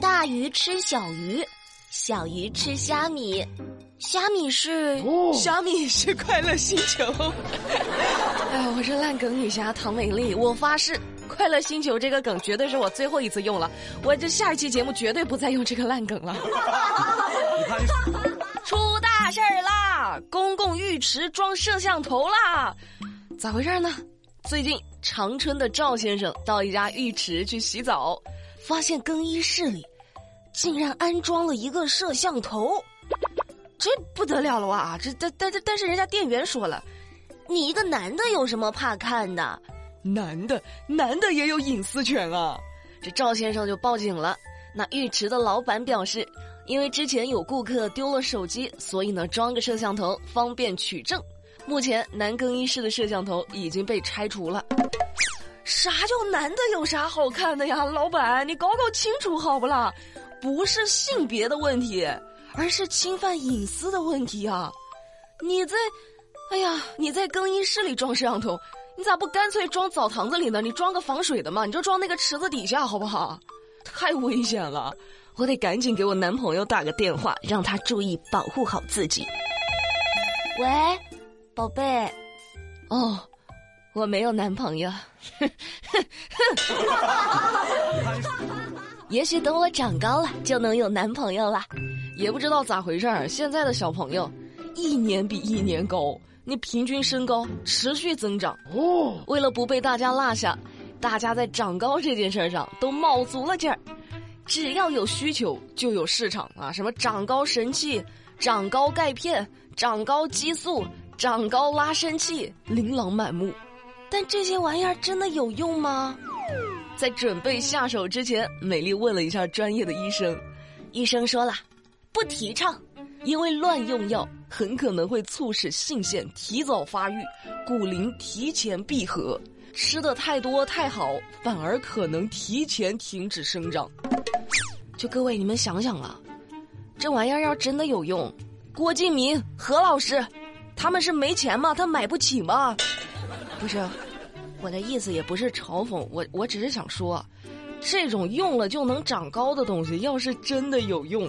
大鱼吃小鱼，小鱼吃虾米，虾米是虾米是快乐星球。哎呀，我是烂梗女侠唐美丽，我发誓，快乐星球这个梗绝对是我最后一次用了，我这下一期节目绝对不再用这个烂梗了。出大事儿啦！公共浴池装摄像头啦！咋回事呢？最近长春的赵先生到一家浴池去洗澡，发现更衣室里竟然安装了一个摄像头，这不得了了哇！这但但但是人家店员说了，你一个男的有什么怕看的？男的男的也有隐私权啊！这赵先生就报警了。那浴池的老板表示，因为之前有顾客丢了手机，所以呢装个摄像头方便取证。目前男更衣室的摄像头已经被拆除了。啥叫男的有啥好看的呀？老板，你搞搞清楚好不啦？不是性别的问题，而是侵犯隐私的问题啊！你在，哎呀，你在更衣室里装摄像头，你咋不干脆装澡堂子里呢？你装个防水的嘛，你就装那个池子底下好不好？太危险了，我得赶紧给我男朋友打个电话，让他注意保护好自己。喂。宝贝，哦，我没有男朋友。也许等我长高了就能有男朋友了。也不知道咋回事儿，现在的小朋友一年比一年高，那平均身高持续增长。哦，为了不被大家落下，大家在长高这件事上都卯足了劲儿。只要有需求就有市场啊！什么长高神器、长高钙片、长高激素。长高拉伸器琳琅满目，但这些玩意儿真的有用吗？在准备下手之前，美丽问了一下专业的医生，医生说了，不提倡，因为乱用药很可能会促使性腺提早发育，骨龄提前闭合，吃的太多太好，反而可能提前停止生长。就各位你们想想啊，这玩意儿要真的有用，郭敬明、何老师。他们是没钱吗？他买不起吗？不是，我的意思也不是嘲讽我，我只是想说，这种用了就能长高的东西，要是真的有用，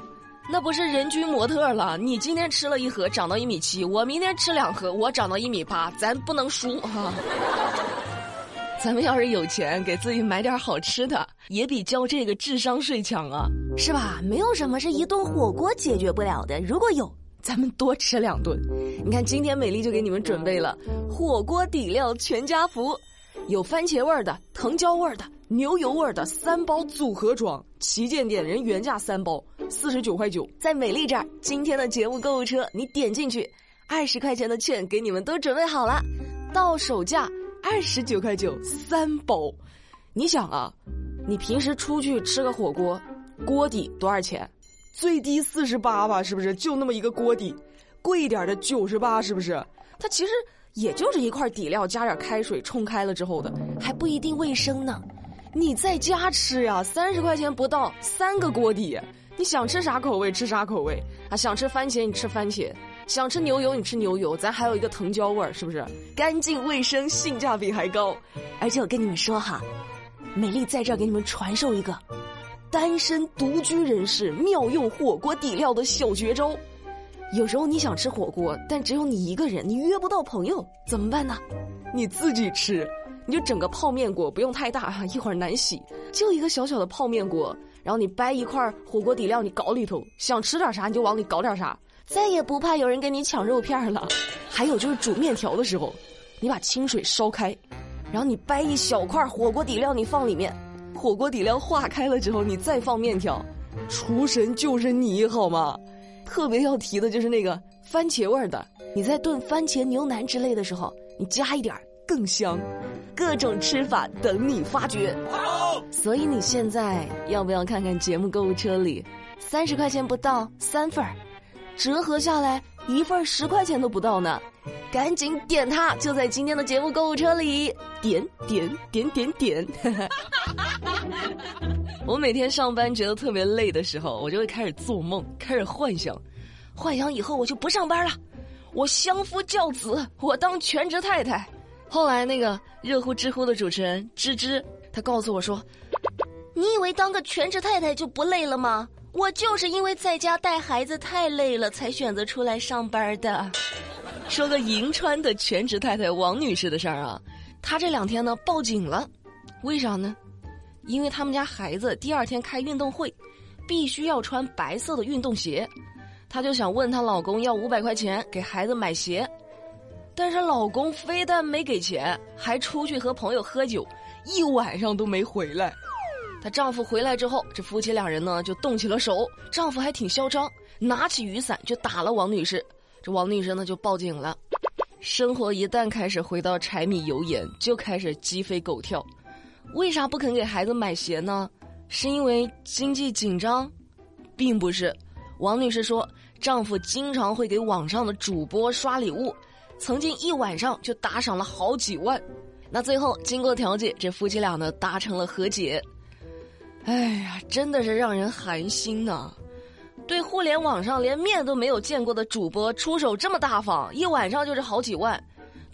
那不是人均模特了？你今天吃了一盒，长到一米七，我明天吃两盒，我长到一米八，咱不能输哈。咱们要是有钱，给自己买点好吃的，也比交这个智商税强啊，是吧？没有什么是一顿火锅解决不了的，如果有。咱们多吃两顿，你看今天美丽就给你们准备了火锅底料全家福，有番茄味儿的、藤椒味儿的、牛油味儿的三包组合装，旗舰店人原价三包四十九块九，在美丽这儿今天的节目购物车你点进去，二十块钱的券给你们都准备好了，到手价二十九块九三包，你想啊，你平时出去吃个火锅，锅底多少钱？最低四十八吧，是不是？就那么一个锅底，贵一点的九十八，是不是？它其实也就是一块底料，加点开水冲开了之后的，还不一定卫生呢。你在家吃呀，三十块钱不到，三个锅底，你想吃啥口味吃啥口味啊？想吃番茄你吃番茄，想吃牛油你吃牛油，咱还有一个藤椒味儿，是不是？干净卫生，性价比还高。而且我跟你们说哈，美丽在这儿给你们传授一个。单身独居人士妙用火锅底料的小绝招。有时候你想吃火锅，但只有你一个人，你约不到朋友，怎么办呢？你自己吃，你就整个泡面锅，不用太大，一会儿难洗，就一个小小的泡面锅，然后你掰一块火锅底料，你搞里头，想吃点啥你就往里搞点啥，再也不怕有人跟你抢肉片了。还有就是煮面条的时候，你把清水烧开，然后你掰一小块火锅底料，你放里面。火锅底料化开了之后，你再放面条，厨神就是你好吗？特别要提的就是那个番茄味儿的，你在炖番茄牛腩之类的时候，你加一点儿更香。各种吃法等你发掘。所以你现在要不要看看节目购物车里，三十块钱不到三份儿，折合下来一份十块钱都不到呢。赶紧点它，就在今天的节目购物车里，点点点点点。我每天上班觉得特别累的时候，我就会开始做梦，开始幻想，幻想以后我就不上班了，我相夫教子，我当全职太太。后来那个热乎知乎的主持人芝芝，他告诉我说：“你以为当个全职太太就不累了吗？我就是因为在家带孩子太累了，才选择出来上班的。说个银川的全职太太王女士的事儿啊，她这两天呢报警了，为啥呢？因为他们家孩子第二天开运动会，必须要穿白色的运动鞋，她就想问她老公要五百块钱给孩子买鞋，但是老公非但没给钱，还出去和朋友喝酒，一晚上都没回来。她丈夫回来之后，这夫妻两人呢就动起了手，丈夫还挺嚣张，拿起雨伞就打了王女士。这王女士呢就报警了。生活一旦开始回到柴米油盐，就开始鸡飞狗跳。为啥不肯给孩子买鞋呢？是因为经济紧张，并不是。王女士说，丈夫经常会给网上的主播刷礼物，曾经一晚上就打赏了好几万。那最后经过调解，这夫妻俩呢达成了和解。哎呀，真的是让人寒心呐！对互联网上连面都没有见过的主播出手这么大方，一晚上就是好几万；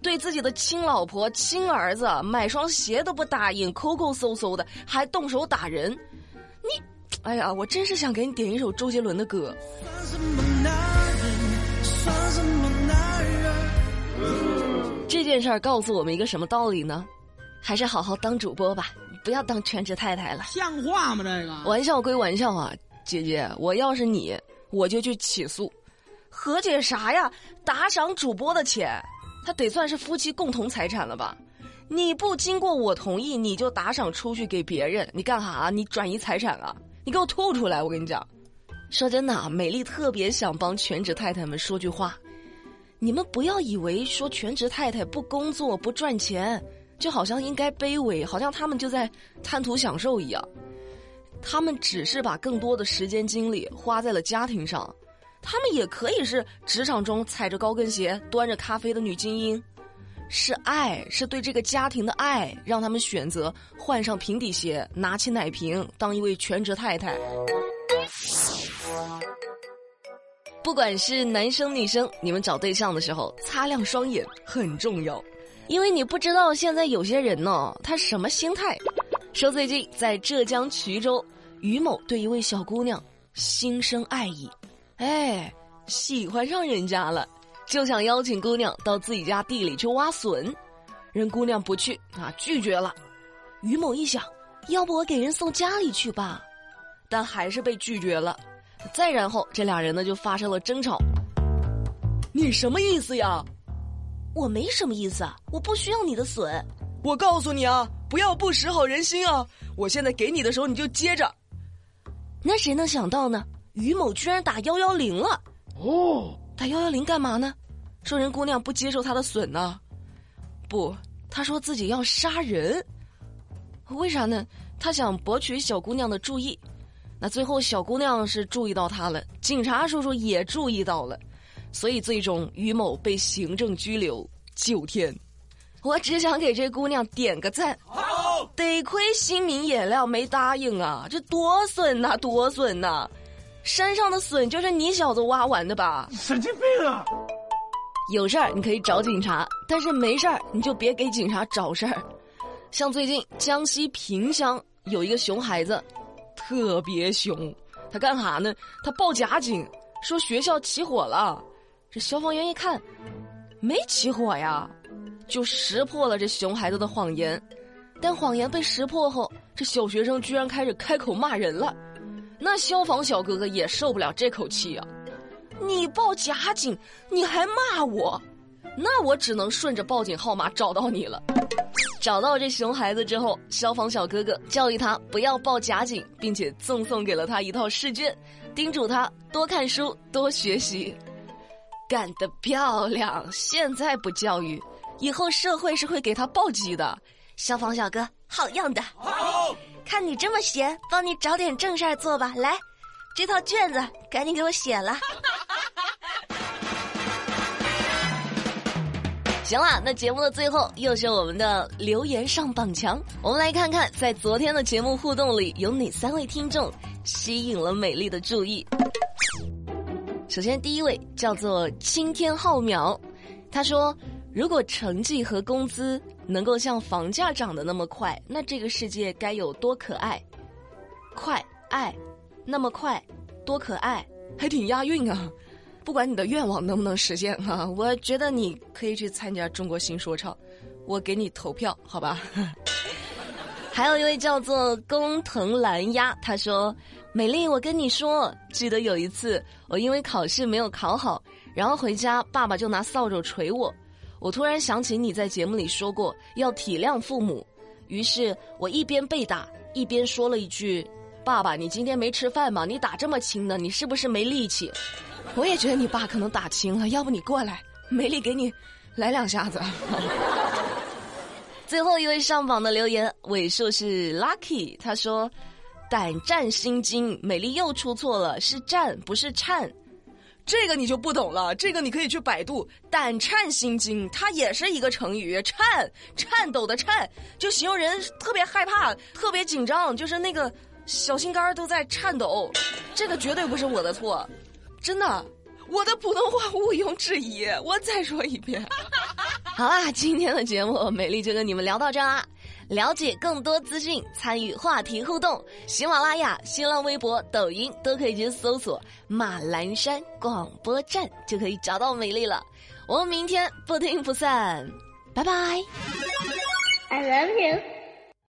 对自己的亲老婆、亲儿子买双鞋都不答应，抠抠搜搜的，还动手打人。你，哎呀，我真是想给你点一首周杰伦的歌。这件事儿告诉我们一个什么道理呢？还是好好当主播吧。不要当全职太太了，像话吗？这个玩笑归玩笑啊，姐姐，我要是你，我就去起诉，和解啥呀？打赏主播的钱，他得算是夫妻共同财产了吧？你不经过我同意，你就打赏出去给别人，你干哈？你转移财产啊？你给我吐出来！我跟你讲，说真的，美丽特别想帮全职太太们说句话，你们不要以为说全职太太不工作不赚钱。就好像应该卑微，好像他们就在贪图享受一样。他们只是把更多的时间精力花在了家庭上，他们也可以是职场中踩着高跟鞋端着咖啡的女精英。是爱，是对这个家庭的爱，让他们选择换上平底鞋，拿起奶瓶，当一位全职太太。不管是男生女生，你们找对象的时候，擦亮双眼很重要。因为你不知道现在有些人呢，他什么心态？说最近在浙江衢州，于某对一位小姑娘心生爱意，哎，喜欢上人家了，就想邀请姑娘到自己家地里去挖笋，人姑娘不去啊，拒绝了。于某一想，要不我给人送家里去吧，但还是被拒绝了。再然后，这俩人呢就发生了争吵。你什么意思呀？我没什么意思，我不需要你的笋。我告诉你啊，不要不识好人心啊！我现在给你的时候你就接着。那谁能想到呢？于某居然打幺幺零了。哦，打幺幺零干嘛呢？说人姑娘不接受他的损呢？不，他说自己要杀人。为啥呢？他想博取小姑娘的注意。那最后小姑娘是注意到他了，警察叔叔也注意到了。所以最终于某被行政拘留九天，我只想给这姑娘点个赞。得亏心明眼亮没答应啊，这多损呐，多损呐！山上的笋就是你小子挖完的吧？神经病啊！有事儿你可以找警察，但是没事儿你就别给警察找事儿。像最近江西萍乡有一个熊孩子，特别熊，他干哈呢？他报假警，说学校起火了。这消防员一看，没起火呀，就识破了这熊孩子的谎言。但谎言被识破后，这小学生居然开始开口骂人了。那消防小哥哥也受不了这口气呀！你报假警，你还骂我，那我只能顺着报警号码找到你了。找到这熊孩子之后，消防小哥哥教育他不要报假警，并且赠送给了他一套试卷，叮嘱他多看书、多学习。干得漂亮！现在不教育，以后社会是会给他暴击的。消防小哥，好样的！看你这么闲，帮你找点正事儿做吧。来，这套卷子赶紧给我写了。行了，那节目的最后又是我们的留言上榜墙。我们来看看，在昨天的节目互动里，有哪三位听众吸引了美丽的注意。首先，第一位叫做青天浩渺，他说：“如果成绩和工资能够像房价涨得那么快，那这个世界该有多可爱？”快爱那么快，多可爱，还挺押韵啊！不管你的愿望能不能实现哈，我觉得你可以去参加中国新说唱，我给你投票，好吧？还有一位叫做工藤蓝鸭，他说：“美丽，我跟你说，记得有一次，我因为考试没有考好，然后回家，爸爸就拿扫帚捶我。我突然想起你在节目里说过要体谅父母，于是我一边被打。”一边说了一句：“爸爸，你今天没吃饭吗？你打这么轻的，你是不是没力气？”我也觉得你爸可能打轻了，要不你过来，美丽给你来两下子。最后一位上榜的留言尾数是 Lucky，他说：“胆战心惊，美丽又出错了，是战不是颤。”这个你就不懂了，这个你可以去百度“胆颤心惊”，它也是一个成语，颤颤抖的颤，就形容人特别害怕、特别紧张，就是那个小心肝都在颤抖。这个绝对不是我的错，真的，我的普通话毋庸置疑。我再说一遍。好啦，今天的节目美丽就跟你们聊到这啦。了解更多资讯，参与话题互动，喜马拉雅、新浪微博、抖音都可以去搜索“马栏山广播站”，就可以找到美丽了。我们明天不听不散，拜拜。I love you.